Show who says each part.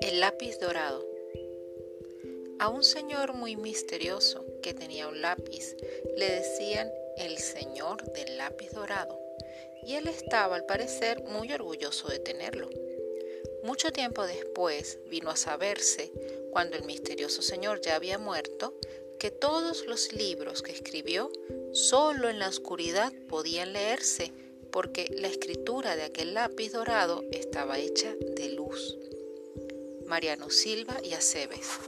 Speaker 1: El lápiz dorado. A un señor muy misterioso que tenía un lápiz le decían el señor del lápiz dorado y él estaba al parecer muy orgulloso de tenerlo. Mucho tiempo después vino a saberse, cuando el misterioso señor ya había muerto, que todos los libros que escribió solo en la oscuridad podían leerse porque la escritura de aquel lápiz dorado estaba hecha de luz. Mariano Silva y Aceves.